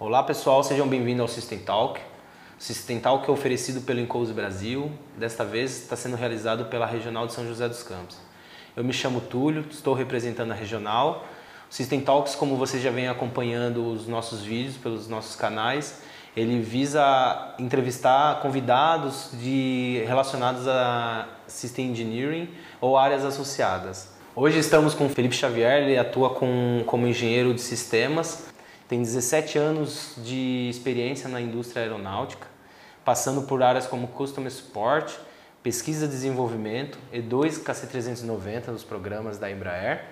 Olá pessoal, sejam bem-vindos ao System Talk. System Talk é oferecido pelo Encose Brasil, desta vez está sendo realizado pela Regional de São José dos Campos. Eu me chamo Túlio, estou representando a Regional. O System Talks, como vocês já vêm acompanhando os nossos vídeos pelos nossos canais, ele visa entrevistar convidados de, relacionados a System Engineering ou áreas associadas. Hoje estamos com Felipe Xavier, ele atua com, como engenheiro de sistemas, tem 17 anos de experiência na indústria aeronáutica, passando por áreas como Customer Support, Pesquisa e Desenvolvimento, E2 KC390 nos programas da Embraer,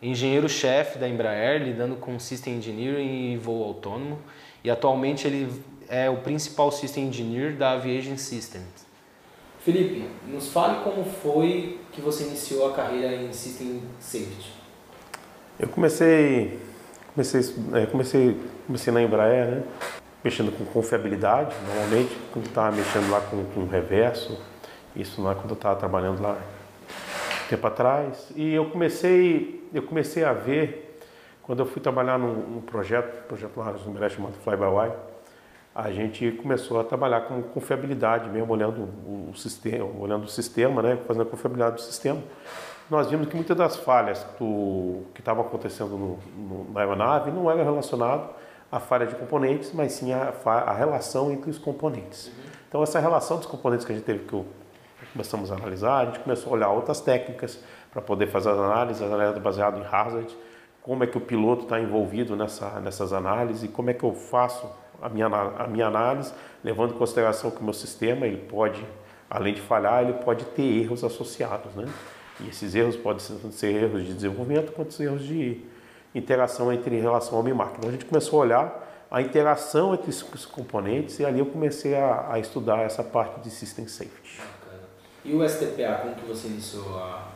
engenheiro-chefe da Embraer, lidando com System Engineering e voo autônomo, e atualmente ele é o principal System Engineer da Aviation Systems. Felipe, nos fale como foi que você iniciou a carreira em System Safety. Eu comecei, comecei, é, comecei, comecei na Embraer, né? mexendo com confiabilidade, normalmente, quando estava mexendo lá com, com reverso, isso lá quando eu estava trabalhando lá tempo atrás. E eu comecei, eu comecei a ver, quando eu fui trabalhar num, num projeto, projeto lá no Embraer chamado Fly by Wire, a gente começou a trabalhar com confiabilidade mesmo, olhando o sistema, olhando o sistema, né, fazendo a confiabilidade do sistema. Nós vimos que muitas das falhas do, que estavam acontecendo no, no, na aeronave não era relacionado à falha de componentes, mas sim a, a relação entre os componentes. Uhum. Então essa relação dos componentes que a gente teve que começamos a analisar, a gente começou a olhar outras técnicas para poder fazer as análises, as análises baseadas em hazard, como é que o piloto está envolvido nessa, nessas análises, como é que eu faço a minha, a minha análise, levando em consideração que o meu sistema, ele pode, além de falhar, ele pode ter erros associados, né? E esses erros podem ser erros de desenvolvimento, quanto erros de interação entre relação homem e máquina. Então a gente começou a olhar a interação entre os componentes e ali eu comecei a, a estudar essa parte de System Safety. E o STPA, como que você iniciou a,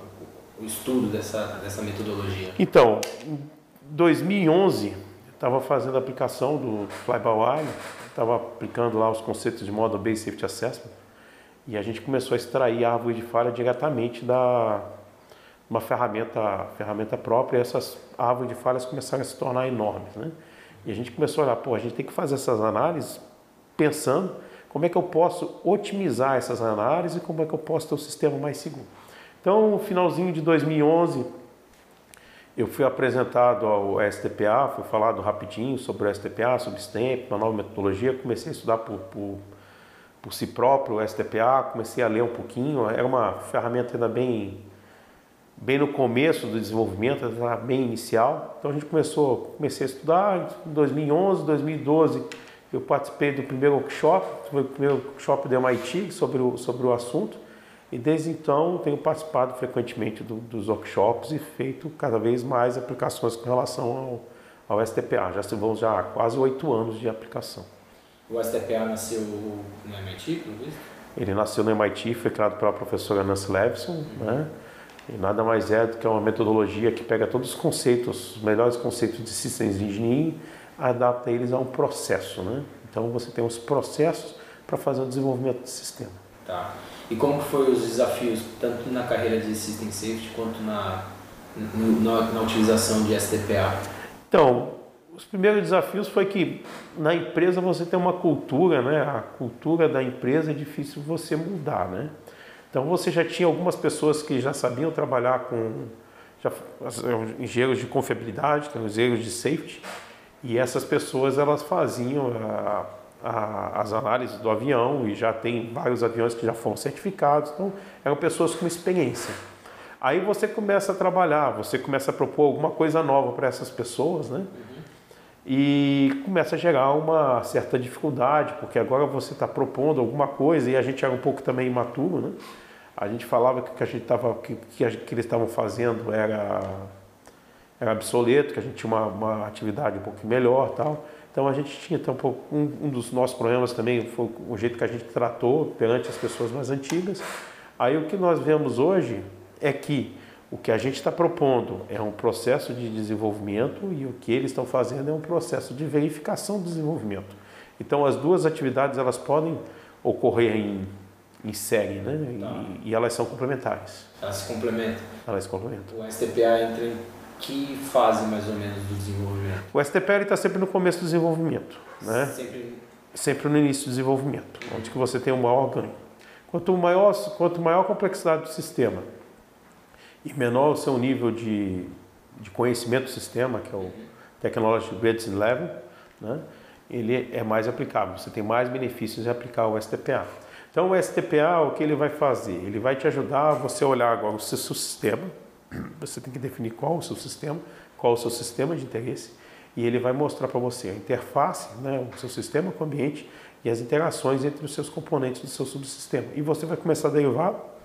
o, estudo dessa, dessa metodologia? Então, em 2011 estava fazendo a aplicação do Fly-by-Wire, estava aplicando lá os conceitos de Model Based Safety Assessment, e a gente começou a extrair a árvore de falha diretamente da uma ferramenta, ferramenta própria, e essas árvores de falhas começaram a se tornar enormes, né? E a gente começou a olhar, pô, a gente tem que fazer essas análises pensando como é que eu posso otimizar essas análises e como é que eu posso ter um sistema mais seguro. Então, no finalzinho de 2011, eu fui apresentado ao STPA, fui falado rapidinho sobre o STPA, sobre STEMP, uma nova metodologia, comecei a estudar por, por, por si próprio o STPA, comecei a ler um pouquinho, era uma ferramenta ainda bem, bem no começo do desenvolvimento, era bem inicial, então a gente começou, comecei a estudar em 2011, 2012, eu participei do primeiro workshop, o primeiro workshop do MIT sobre o, sobre o assunto, e desde então tenho participado frequentemente do, dos workshops e feito cada vez mais aplicações com relação ao, ao STPA. Já vão já quase oito anos de aplicação. O STPA nasceu no MIT, não é Ele nasceu no MIT, foi criado pela professora Nancy Levinson, uhum. né? E nada mais é do que uma metodologia que pega todos os conceitos, os melhores conceitos de sistemas de engenharia, adapta eles a um processo, né? Então você tem os processos para fazer o desenvolvimento do sistema. Tá. E como foi os desafios, tanto na carreira de System Safety quanto na, na, na utilização de STPA? Então, os primeiros desafios foi que na empresa você tem uma cultura, né? A cultura da empresa é difícil você mudar, né? Então você já tinha algumas pessoas que já sabiam trabalhar com já, engenheiros de confiabilidade, engenheiros de safety, e essas pessoas elas faziam a, a, as análises do avião e já tem vários aviões que já foram certificados, então eram pessoas com experiência. Aí você começa a trabalhar, você começa a propor alguma coisa nova para essas pessoas, né? Uhum. E começa a gerar uma certa dificuldade, porque agora você está propondo alguma coisa e a gente era um pouco também imaturo, né? A gente falava que, que a gente tava, que, que, a, que eles estavam fazendo era, era obsoleto, que a gente tinha uma, uma atividade um pouco melhor tal. Então a gente tinha então, um, um dos nossos problemas também foi o jeito que a gente tratou perante as pessoas mais antigas. Aí o que nós vemos hoje é que o que a gente está propondo é um processo de desenvolvimento e o que eles estão fazendo é um processo de verificação do desenvolvimento. Então as duas atividades elas podem ocorrer em, em série, né? Tá. E, e, elas são complementares. Elas se complementam. Elas se complementam. O STPA entra em Que fase mais ou menos do desenvolvimento? O STPL está sempre no começo do desenvolvimento, né? Sempre, sempre no início do desenvolvimento, onde que você tem o maior ganho. Quanto maior, quanto maior a complexidade do sistema e menor o seu nível de, de conhecimento do sistema, que é o Technology Readiness Level, né? ele é mais aplicável. Você tem mais benefícios em aplicar o STPA. Então, o STPA, o que ele vai fazer? Ele vai te ajudar a você olhar agora o seu sistema. Você tem que definir qual o seu sistema, qual o seu sistema de interesse, e ele vai mostrar para você a interface, né, o seu sistema com o ambiente e as interações entre os seus componentes do seu subsistema. E você vai começar a derivar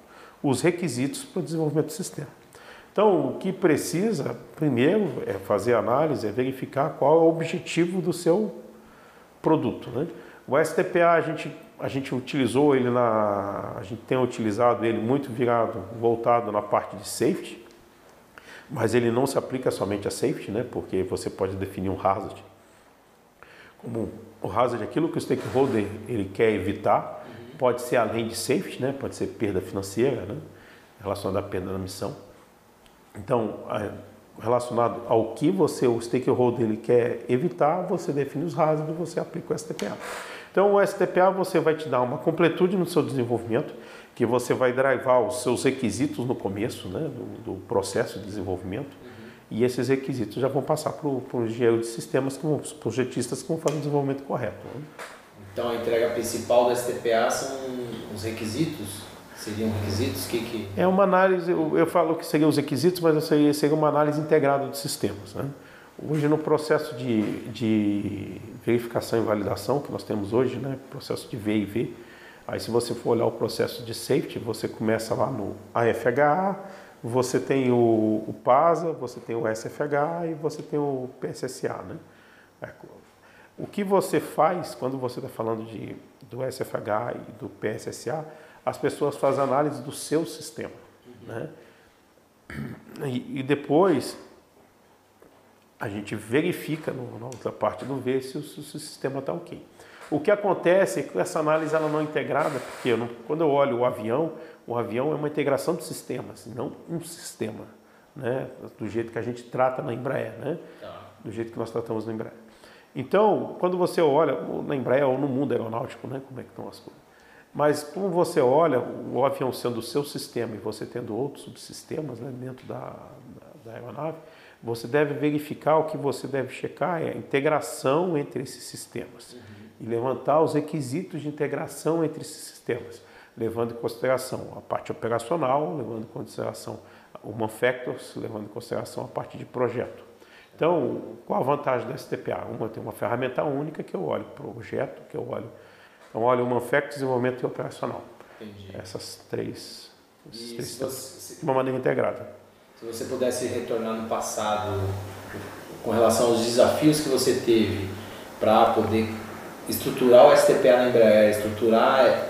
os requisitos para o desenvolvimento do sistema. Então, o que precisa, primeiro, é fazer análise, é verificar qual é o objetivo do seu produto. Né? O STPA a gente, a gente utilizou ele na. A gente tem utilizado ele muito virado, voltado na parte de safety, mas ele não se aplica somente a safety, né? porque você pode definir um hazard. Como o hazard, aquilo que o stakeholder ele quer evitar, pode ser além de safety, né? pode ser perda financeira, né? relacionada à perda da missão. Então, relacionado ao que você, o stakeholder, ele quer evitar, você define os hazards e você aplica o STPA. Então, o STPA você vai te dar uma completude no seu desenvolvimento, que você vai drivar os seus requisitos no começo né, do, do processo de desenvolvimento, e esses requisitos já vão passar para o engenheiro de sistemas, para os projetistas que vão fazer o desenvolvimento correto. Né? Então, a entrega principal do STPA são os requisitos Seriam requisitos? Que, que... É uma análise, eu, eu falo que seriam os requisitos, mas seria, seria uma análise integrada de sistemas. Né? Hoje, no processo de, de verificação e validação que nós temos hoje, né? processo de V e V, aí se você for olhar o processo de safety, você começa lá no AFHA, você tem o, o PASA, você tem o SFH e você tem o PSSA. Né? O que você faz quando você está falando de, do SFH e do PSSA as pessoas fazem análise do seu sistema. Né? E, e, depois a gente verifica no, na outra parte do V se o, se o sistema está ok. O que acontece é que essa análise ela não é integrada, porque eu não, quando eu olho o avião, o avião é uma integração de sistemas, não um sistema, né? do jeito que a gente trata na Embraer, né? Tá. do jeito que nós tratamos na Embraer. Então, quando você olha na Embraer ou no mundo aeronáutico, né? como é que estão as coisas, mas como você olha o avião sendo o seu sistema e você tendo outros subsistemas né, dentro da, da, da, aeronave, você deve verificar o que você deve checar é a integração entre esses sistemas uhum. e levantar os requisitos de integração entre esses sistemas, levando em consideração a parte operacional, levando em consideração o manufacturers, levando em consideração a parte de projeto. Então, qual a vantagem da STPA? Uma tem uma ferramenta única que eu olho para o projeto, que eu olho então, olha, o Manfect, desenvolvimento e operacional. Entendi. Essas três, três você, de uma maneira integrada. Se você pudesse retornar no passado com relação aos desafios que você teve para poder estruturar o STPA na Embraer, estruturar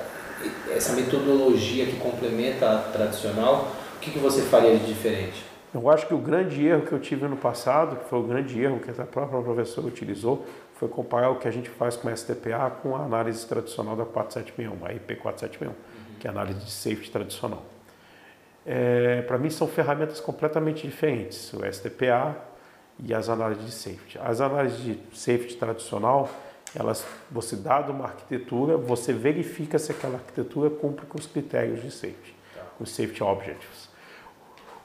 essa metodologia que complementa a tradicional, o que, que você faria de diferente? Eu acho que o grande erro que eu tive no passado, que foi o grande erro que a própria professora utilizou, foi comparar o que a gente faz com a STPA com a análise tradicional da 4761, a IP 4761, uhum. que é a análise de safety tradicional. É, Para mim são ferramentas completamente diferentes, o STPA e as análises de safety. As análises de safety tradicional, elas, você dado uma arquitetura, você verifica se aquela arquitetura cumpre com os critérios de safety, tá. com os safety objectives.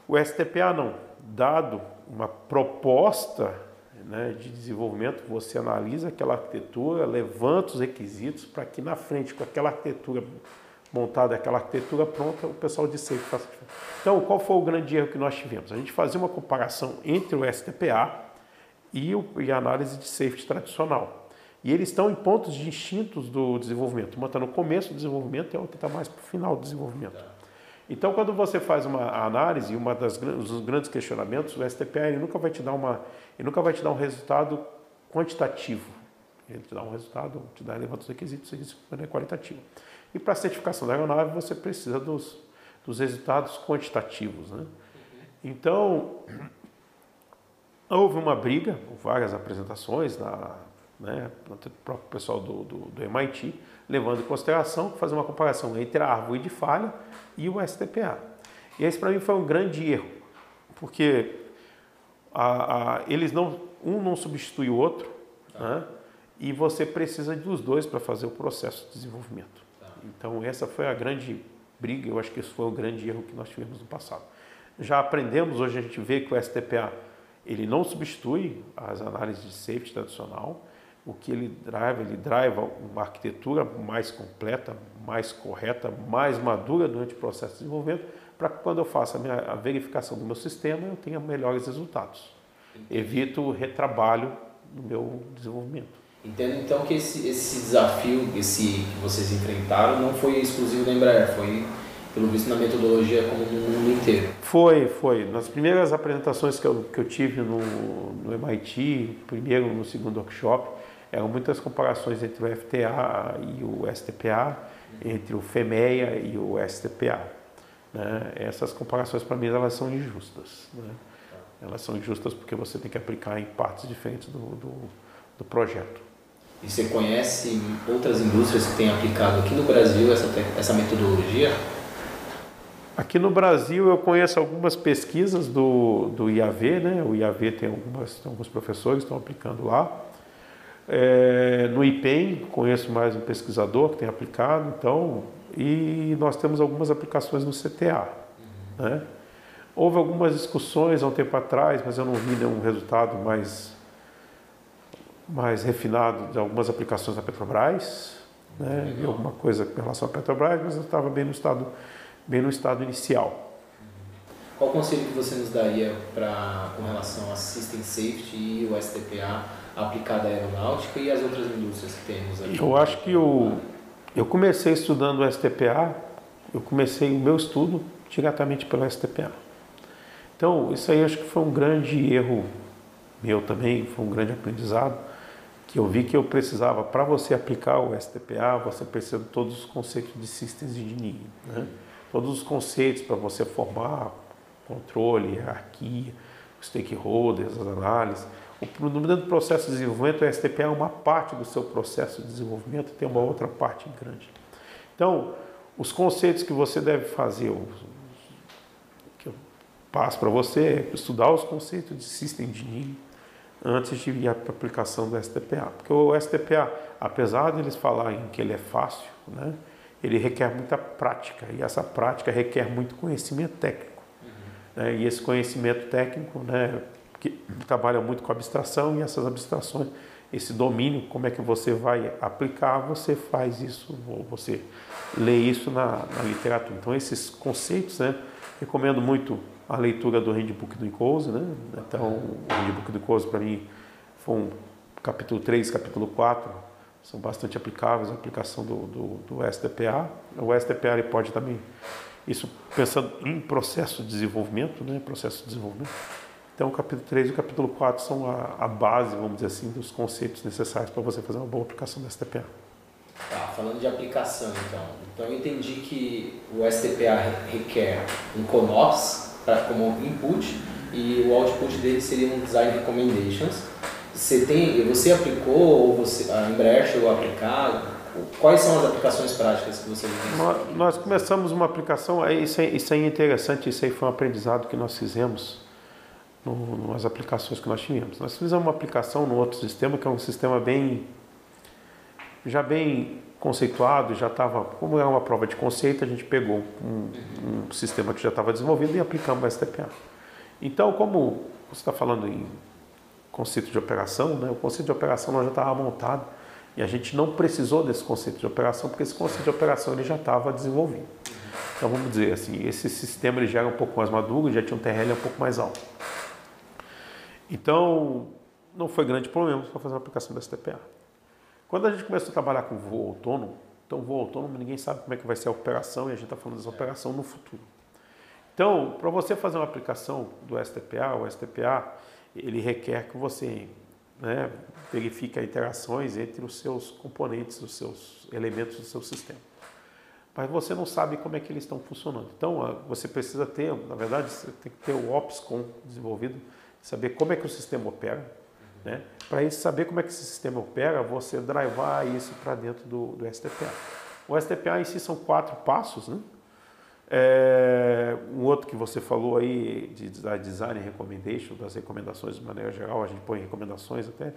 O STPA não, dado uma proposta né, de desenvolvimento, você analisa aquela arquitetura, levanta os requisitos para que na frente, com aquela arquitetura montada, aquela arquitetura pronta, o pessoal de safety faça. Então, qual foi o grande erro que nós tivemos? A gente fazia uma comparação entre o STPA e, o, e a análise de safety tradicional. E eles estão em pontos distintos do desenvolvimento. Uma está no começo do desenvolvimento e a outra está mais para o final do desenvolvimento. Então, quando você faz uma análise, das dos grandes questionamentos, o ele nunca vai te dar uma, ele nunca vai te dar um resultado quantitativo. Ele te dá um resultado, te dá levanta os requisitos, isso é qualitativo. E para a certificação da aeronave você precisa dos, dos resultados quantitativos, né? Então, houve uma briga, várias apresentações na, né, o próprio pessoal do, do, do MIT, levando em consideração fazer uma comparação entre a árvore de falha e o STPA. E esse para mim foi um grande erro, porque a, a, eles não, um não substitui o outro, tá. né? e você precisa dos dois para fazer o processo de desenvolvimento. Tá. Então essa foi a grande briga, eu acho que esse foi o grande erro que nós tivemos no passado. Já aprendemos, hoje a gente vê que o STPA ele não substitui as análises de safety tradicional, o que ele drive, ele drive uma arquitetura mais completa, mais correta, mais madura durante o processo de desenvolvimento, para que quando eu faça a, minha, a verificação do meu sistema, eu tenha melhores resultados. Evito retrabalho no meu desenvolvimento. Entendo então que esse, esse desafio esse que vocês enfrentaram não foi exclusivo da Embraer, foi pelo visto na metodologia como no mundo inteiro. Foi, foi. Nas primeiras apresentações que eu, que eu tive no, no MIT, primeiro no segundo workshop, eram muitas comparações entre o FTA e o STPA, entre o FEMEA e o STPA. Né? Essas comparações para mim elas são injustas. Né? Elas são injustas porque você tem que aplicar em partes diferentes do, do, do projeto. E você conhece outras indústrias que têm aplicado aqui no Brasil essa, essa metodologia? Aqui no Brasil eu conheço algumas pesquisas do, do IAV, né? O IAV tem, algumas, tem alguns professores que estão aplicando lá. É, no IPEM conheço mais um pesquisador que tem aplicado, então, e nós temos algumas aplicações no CTA. Né? Houve algumas discussões há um tempo atrás, mas eu não vi nenhum resultado mais, mais refinado de algumas aplicações da Petrobras. Né? Vi alguma coisa em relação à Petrobras, mas eu estava bem no estado bem no estado inicial. Qual conselho que você nos daria para com relação a System Safety e o STPA aplicado à aeronáutica e as outras indústrias que temos aqui? Eu acho que eu, eu comecei estudando o STPA, eu comecei o meu estudo diretamente pelo STPA. Então, isso aí acho que foi um grande erro meu também, foi um grande aprendizado, que eu vi que eu precisava, para você aplicar o STPA, você precisa de todos os conceitos de Systems Engineering. Né? todos os conceitos para você formar controle, hierarquia, stakeholders, as análises. O, no processo de desenvolvimento, o STP é uma parte do seu processo de desenvolvimento, tem uma outra parte grande. Então, os conceitos que você deve fazer, que eu passo para você, é estudar os conceitos de System Engineering antes de ir a aplicação do STPA. Porque o STPA, apesar de eles falarem que ele é fácil, né, ele requer muita prática e essa prática requer muito conhecimento técnico. Uhum. Né? E esse conhecimento técnico, né, que trabalha muito com abstração e essas abstrações, esse domínio, como é que você vai aplicar, você faz isso, ou você lê isso na, na literatura. Então, esses conceitos, né, recomendo muito a leitura do Handbook do Encose, né? Então, o Handbook do Encose, para mim, foi um capítulo 3, capítulo 4, são bastante aplicáveis a aplicação do, do, do SDPA. O SDPA ele pode também, isso pensando em processo de desenvolvimento, né, processo de desenvolvimento. Então, o capítulo 3 e o capítulo 4 são a, a base, vamos dizer assim, dos conceitos necessários para você fazer uma boa aplicação do STPA. Tá, falando de aplicação, então. Então, eu entendi que o STPA requer um CONOPS pra, como input e o output dele seria um Design Recommendations você tem, você aplicou ou você, a Embraer chegou a aplicar? Quais são as aplicações práticas que você viu? Nós, nós começamos uma aplicação, isso é, isso é interessante, isso aí foi um aprendizado que nós fizemos no, nas aplicações que nós tínhamos. Nós fizemos uma aplicação no outro sistema, que é um sistema bem, já bem conceituado, já estava, como é uma prova de conceito, a gente pegou um, um sistema que já estava desenvolvido e aplicamos o STPA. Então, como você está falando em conceito de operação, né? o conceito de operação já estava montado e a gente não precisou desse conceito de operação porque esse conceito de operação ele já estava desenvolvido. Então vamos dizer assim, esse sistema ele já era um pouco mais maduro, já tinha um TRL um pouco mais alto. Então não foi grande problema para fazer uma aplicação da STPA. Quando a gente começou a trabalhar com voo autônomo, então voo autônomo ninguém sabe como é que vai ser a operação e a gente está falando dessa operação no futuro. Então, para você fazer uma aplicação do STPA, o STPA, ele requer que você né, verifique as interações entre os seus componentes, os seus elementos do seu sistema. Mas você não sabe como é que eles estão funcionando. Então, você precisa ter, na verdade, você tem que ter o OPSCOM desenvolvido, saber como é que o sistema opera. Né? Para saber como é que esse sistema opera, você drivar isso para dentro do, do STPA. O STPA em si são quatro passos. Né? É, um outro que você falou aí de design recommendation, das recomendações de maneira geral, a gente põe recomendações até.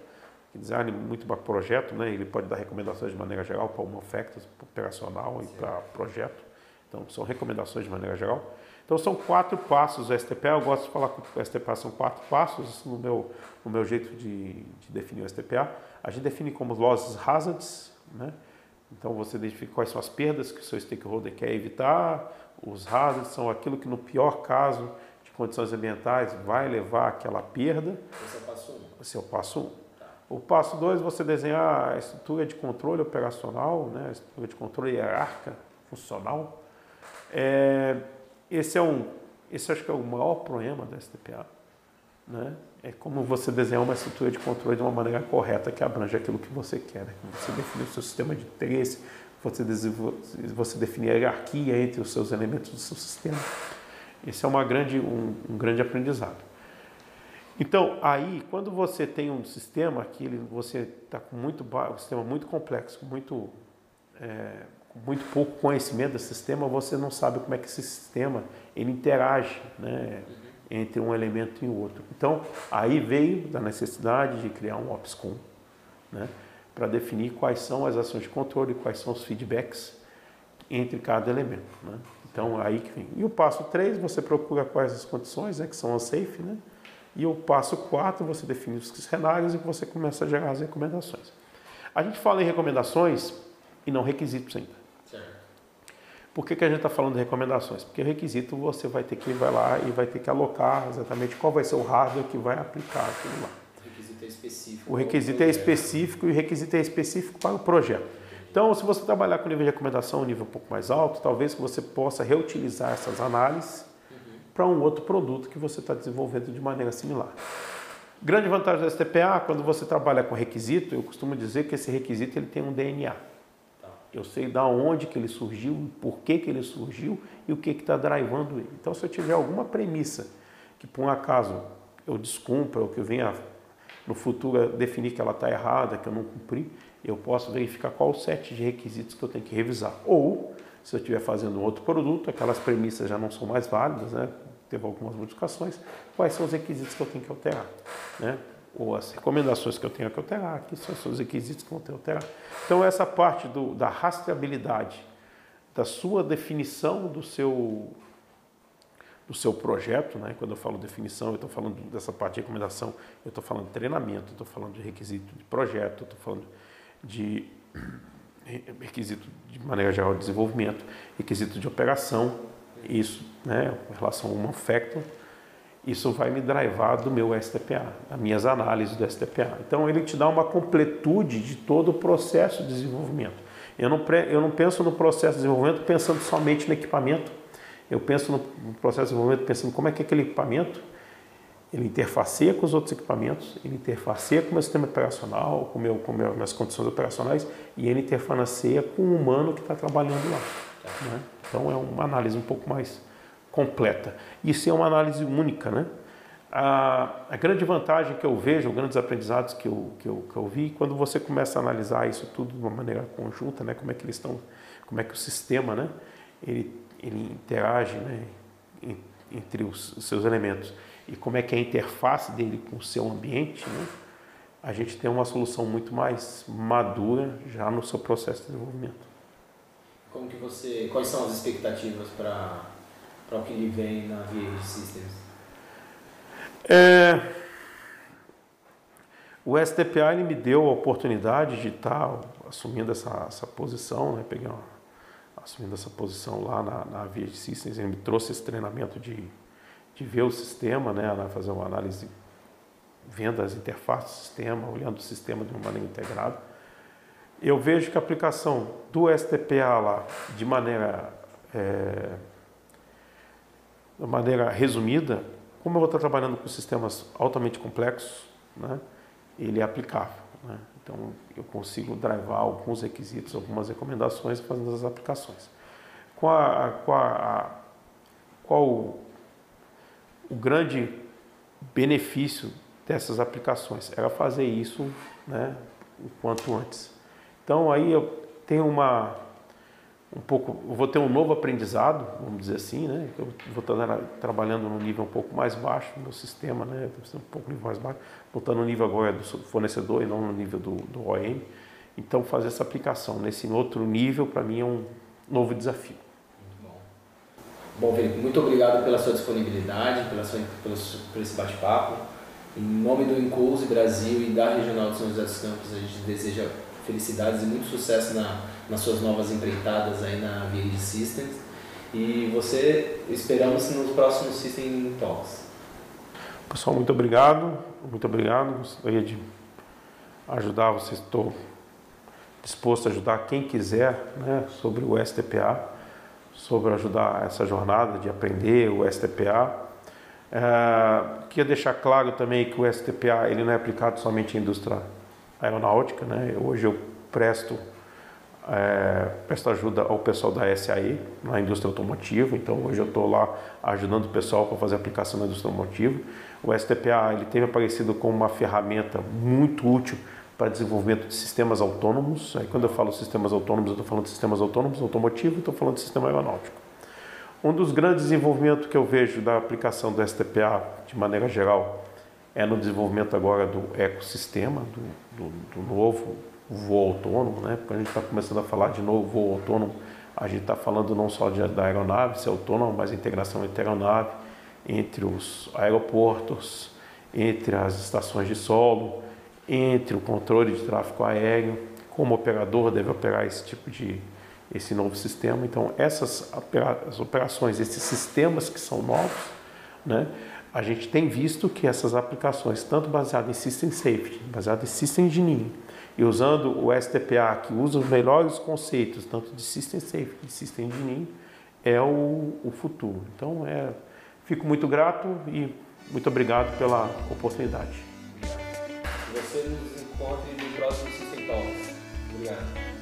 Design muito para projeto, né? Ele pode dar recomendações de maneira geral para uma oferta operacional Sim. e para projeto. Então são recomendações de maneira geral. Então são quatro passos o STPA. Eu gosto de falar que o STPA são quatro passos no meu, no meu jeito de, de definir o STPA. A gente define como losses hazards, né? Então você identifica quais são as perdas que o seu stakeholder quer evitar. Os hazards são aquilo que no pior caso de condições ambientais vai levar àquela perda. Esse é o passo 1. Um. Esse é o passo 1. Um. Tá. O passo 2 é você desenhar a estrutura de controle operacional, né? a estrutura de controle hierárquica funcional. É, esse é um, esse acho que é o maior problema da STPA. Né? É como você desenhar uma estrutura de controle de uma maneira correta que abrange aquilo que você quer. Né? Você definir o seu sistema de interesse, você, você definir a hierarquia entre os seus elementos do seu sistema. Esse é uma grande, um, um grande aprendizado. Então, aí, quando você tem um sistema que ele, você está com muito um sistema muito complexo, muito é, muito pouco conhecimento do sistema, você não sabe como é que esse sistema ele interage né, entre um elemento e outro. Então, aí veio da necessidade de criar um OPSCOM né, para definir quais são as ações de controle, quais são os feedbacks entre cada elemento. Né. Então, aí que vem. E o passo 3, você procura quais as condições, né, que são as safe, né? E o passo 4, você define os cenários e você começa a gerar as recomendações. A gente fala em recomendações e não requisitos ainda. Por que, que a gente está falando de recomendações? Porque o requisito você vai ter que ir vai lá e vai ter que alocar exatamente qual vai ser o hardware que vai aplicar aquilo lá. O requisito é específico. O requisito é específico e o requisito é específico para o projeto. Então, se você trabalhar com nível de recomendação um nível um pouco mais alto, talvez você possa reutilizar essas análises uhum. para um outro produto que você está desenvolvendo de maneira similar. Grande vantagem da STPA, quando você trabalha com requisito, eu costumo dizer que esse requisito ele tem um DNA. Eu sei da onde que ele surgiu, por que, que ele surgiu e o que está drivando ele. Então, se eu tiver alguma premissa que, por um acaso, eu descumpra ou que eu venha no futuro definir que ela está errada, que eu não cumpri, eu posso verificar qual o set de requisitos que eu tenho que revisar. Ou, se eu estiver fazendo outro produto, aquelas premissas já não são mais válidas, né? teve algumas modificações, quais são os requisitos que eu tenho que alterar. Né? Ou as recomendações que eu tenho que alterar, aqui são os requisitos que vão ter que alterar. Então, essa parte do, da rastreabilidade, da sua definição do seu, do seu projeto, né? quando eu falo definição, eu estou falando dessa parte de recomendação, eu estou falando de treinamento, estou falando de requisito de projeto, estou falando de requisito de maneira geral de desenvolvimento, requisito de operação, isso né, em relação ao human factor, isso vai me drivar do meu STPA, das minhas análises do STPA. Então ele te dá uma completude de todo o processo de desenvolvimento. Eu não, eu não penso no processo de desenvolvimento pensando somente no equipamento, eu penso no processo de desenvolvimento pensando como é que aquele equipamento ele interfaceia com os outros equipamentos, ele interfaceia com o meu sistema operacional, com, meu, com meu, minhas condições operacionais e ele interfaceia com o humano que está trabalhando lá. Né? Então é uma análise um pouco mais completa. Isso é uma análise única, né? A, a, grande vantagem que eu vejo, grandes aprendizados que eu, que, eu, que eu vi, quando você começa a analisar isso tudo de uma maneira conjunta, né? Como é que eles estão, como é que o sistema, né? Ele, ele interage, né? Entre os, os seus elementos e como é que é a interface dele com o seu ambiente, né? A gente tem uma solução muito mais madura já no seu processo de desenvolvimento. Como que você, quais são as expectativas para para o que lhe vem na VH Systems? É, o STPA ele me deu a oportunidade de estar assumindo essa, essa posição, né? Peguei uma, assumindo essa posição lá na, na VH Systems, ele me trouxe esse treinamento de, de ver o sistema, né? fazer uma análise, vendo as interfaces do sistema, olhando o sistema de uma maneira integrada. Eu vejo que a aplicação do STPA lá, de maneira é, de maneira resumida, como eu vou estar trabalhando com sistemas altamente complexos, né, ele é aplicável. Né? Então, eu consigo drivar alguns requisitos, algumas recomendações fazendo as aplicações. Qual, a, qual, a, qual o, o grande benefício dessas aplicações? Era fazer isso né, o quanto antes. Então, aí eu tenho uma um pouco, vou ter um novo aprendizado, vamos dizer assim, né? Eu vou estar trabalhando num nível um pouco mais baixo no sistema, né? Um pouco nível mais baixo, vou estar no nível agora do fornecedor e não no nível do, do OEM. Então, fazer essa aplicação nesse outro nível, para mim, é um novo desafio. Muito bom. Bom, Felipe, muito obrigado pela sua disponibilidade, pela sua, pelo, por esse bate-papo. Em nome do Incluse Brasil e da Regional de São José dos Campos, a gente deseja felicidades e muito sucesso na, nas suas novas empreitadas aí na Viride Systems. E você, esperamos nos próximos System Talks. Pessoal, muito obrigado. Muito obrigado. Gostaria de ajudar vocês. Estou disposto a ajudar quem quiser né, sobre o STPA, sobre ajudar essa jornada de aprender o STPA. É, queria deixar claro também que o STPA ele não é aplicado somente à indústria aeronáutica. Né? Hoje eu presto, é, ajuda ao pessoal da SAE na indústria automotiva, então hoje eu estou lá ajudando o pessoal para fazer aplicação na indústria automotiva. O STPA ele teve aparecido como uma ferramenta muito útil para desenvolvimento de sistemas autônomos. Aí, quando eu falo sistemas autônomos, eu estou falando de sistemas autônomos automotivos, estou falando de sistema aeronáutico. Um dos grandes desenvolvimentos que eu vejo da aplicação do STPA, de maneira geral, é no desenvolvimento agora do ecossistema, do, do, do novo voo autônomo, né? Quando a gente está começando a falar de novo voo autônomo, a gente está falando não só de, da aeronave ser autônoma, mas a integração entre aeronave, entre os aeroportos, entre as estações de solo, entre o controle de tráfego aéreo, como o operador deve operar esse tipo de esse novo sistema. Então, essas operações, esses sistemas que são novos, né, a gente tem visto que essas aplicações, tanto baseadas em System Safety, baseadas em System Engineering, e usando o STPA, que usa os melhores conceitos, tanto de System Safety e System Engineering, é o, o futuro. Então, é, fico muito grato e muito obrigado pela oportunidade você nos no próximo System Talks. Obrigado.